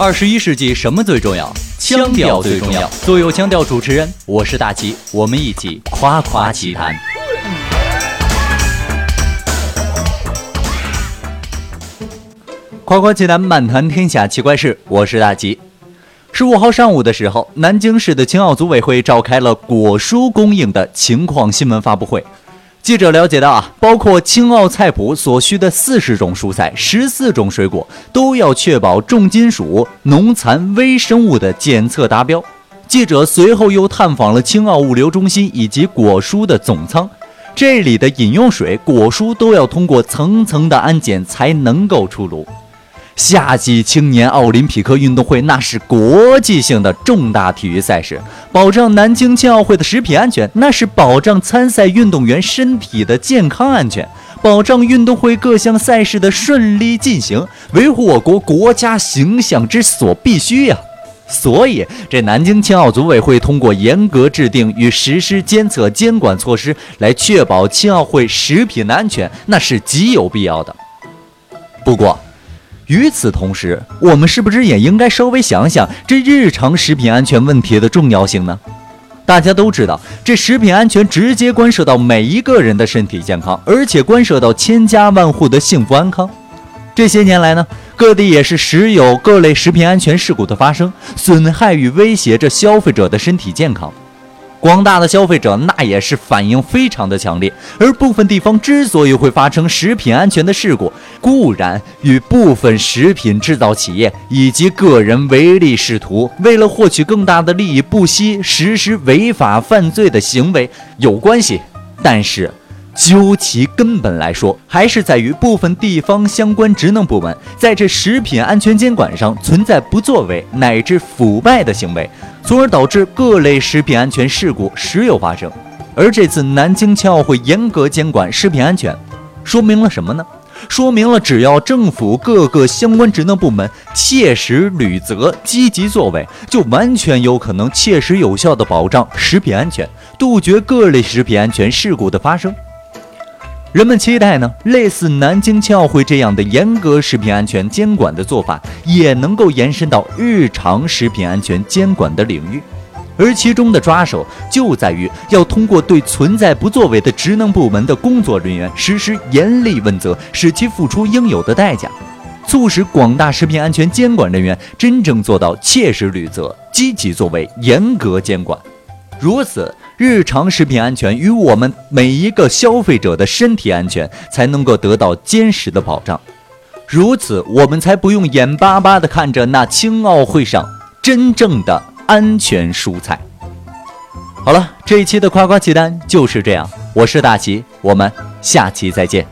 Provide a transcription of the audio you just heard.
二十一世纪什么最重要？腔调最重要。做有腔调主持人，我是大齐，我们一起夸夸其谈。夸夸其谈，漫谈天下奇怪事。我是大吉。十五号上午的时候，南京市的青奥组委会召开了果蔬供应的情况新闻发布会。记者了解到啊，包括青奥菜谱所需的四十种蔬菜、十四种水果，都要确保重金属、农残、微生物的检测达标。记者随后又探访了青奥物流中心以及果蔬的总仓，这里的饮用水、果蔬都要通过层层的安检才能够出炉。夏季青年奥林匹克运动会那是国际性的重大体育赛事，保障南京青奥会的食品安全，那是保障参赛运动员身体的健康安全，保障运动会各项赛事的顺利进行，维护我国国家形象之所必须呀。所以，这南京青奥组委会通过严格制定与实施监测监管措施，来确保青奥会食品的安全，那是极有必要的。不过，与此同时，我们是不是也应该稍微想想这日常食品安全问题的重要性呢？大家都知道，这食品安全直接关涉到每一个人的身体健康，而且关涉到千家万户的幸福安康。这些年来呢，各地也是时有各类食品安全事故的发生，损害与威胁着消费者的身体健康。广大的消费者那也是反应非常的强烈，而部分地方之所以会发生食品安全的事故，固然与部分食品制造企业以及个人唯利是图，为了获取更大的利益不惜实施违法犯罪的行为有关系，但是。究其根本来说，还是在于部分地方相关职能部门在这食品安全监管上存在不作为乃至腐败的行为，从而导致各类食品安全事故时有发生。而这次南京青奥会严格监管食品安全，说明了什么呢？说明了只要政府各个相关职能部门切实履责、积极作为，就完全有可能切实有效地保障食品安全，杜绝各类食品安全事故的发生。人们期待呢，类似南京青奥会这样的严格食品安全监管的做法，也能够延伸到日常食品安全监管的领域，而其中的抓手就在于要通过对存在不作为的职能部门的工作人员实施严厉问责，使其付出应有的代价，促使广大食品安全监管人员真正做到切实履责、积极作为、严格监管。如此，日常食品安全与我们每一个消费者的身体安全才能够得到坚实的保障。如此，我们才不用眼巴巴地看着那青奥会上真正的安全蔬菜。好了，这一期的夸夸其谈就是这样。我是大齐，我们下期再见。